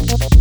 you